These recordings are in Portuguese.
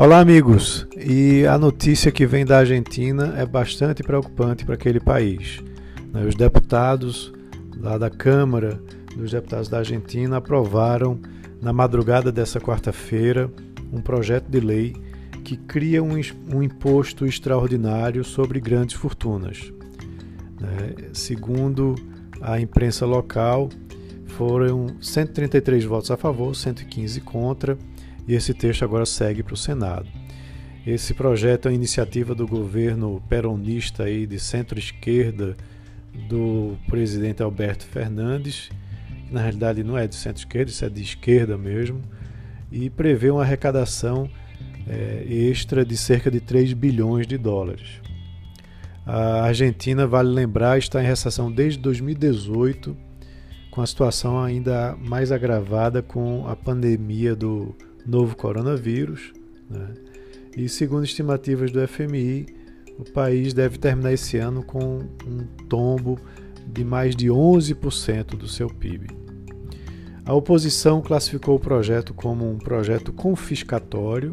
Olá, amigos. E a notícia que vem da Argentina é bastante preocupante para aquele país. Né? Os deputados lá da Câmara dos Deputados da Argentina aprovaram na madrugada dessa quarta-feira um projeto de lei que cria um, imposto extraordinário sobre grandes fortunas. Né? Segundo a imprensa local, foram 133 votos a favor, 115 contra e esse texto agora segue para o Senado. Esse projeto é uma iniciativa do governo peronista aí de centro-esquerda do presidente Alberto Fernandes, que na realidade não é de centro-esquerda, isso é de esquerda mesmo, e prevê uma arrecadação é, extra de cerca de 3 bilhões de dólares. A Argentina, vale lembrar, está em recessão desde 2018, com a situação ainda mais agravada com a pandemia do novo coronavírus. Né? E segundo estimativas do FMI, o país deve terminar esse ano com um tombo de mais de 11% do seu PIB. A oposição classificou o projeto como um projeto confiscatório,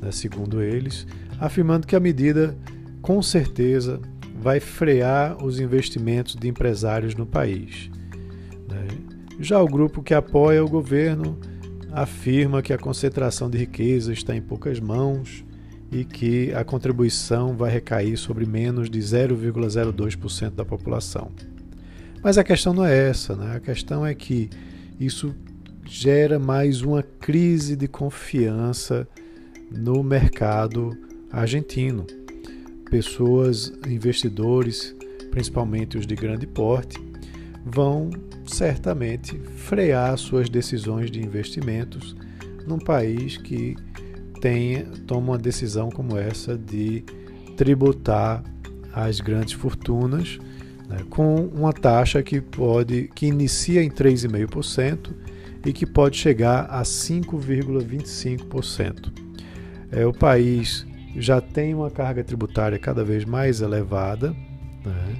né, segundo eles, afirmando que a medida com certeza vai frear os investimentos de empresários no país. Né. Já o grupo que apoia o governo afirma que a concentração de riqueza está em poucas mãos e que a contribuição vai recair sobre menos de 0,02% da população. Mas a questão não é essa, né? a questão é que isso gera mais uma crise de confiança no mercado argentino. Pessoas, investidores, principalmente os de grande porte, vão certamente frear suas decisões de investimentos num país que tem, toma uma decisão como essa de tributar as grandes fortunas né, com uma taxa que pode que inicia em 3,5% e que pode chegar a 5,25%. É, o país já tem uma carga tributária cada vez mais elevada né,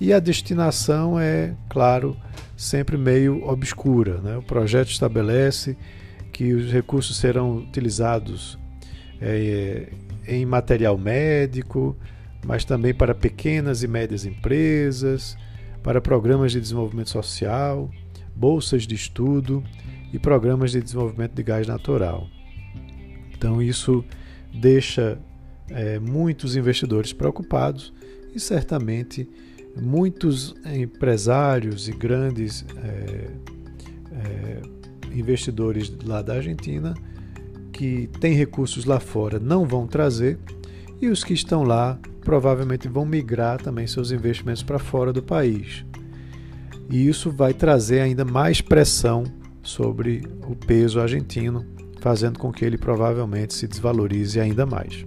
e a destinação é, claro, sempre meio obscura. Né? O projeto estabelece que os recursos serão utilizados é, em material médico, mas também para pequenas e médias empresas, para programas de desenvolvimento social, bolsas de estudo e programas de desenvolvimento de gás natural. Então, isso deixa é, muitos investidores preocupados e certamente muitos empresários e grandes é, é, investidores lá da Argentina que têm recursos lá fora não vão trazer e os que estão lá provavelmente vão migrar também seus investimentos para fora do país. E isso vai trazer ainda mais pressão sobre o peso argentino, fazendo com que ele provavelmente se desvalorize ainda mais.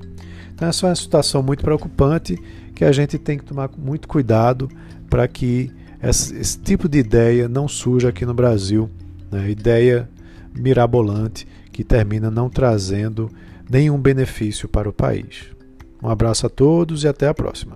Então, essa é uma situação muito preocupante que a gente tem que tomar muito cuidado para que esse, esse, tipo de ideia não surja aqui no Brasil, né? ideia mirabolante que termina não trazendo nenhum benefício para o país. Um abraço a todos e até a próxima.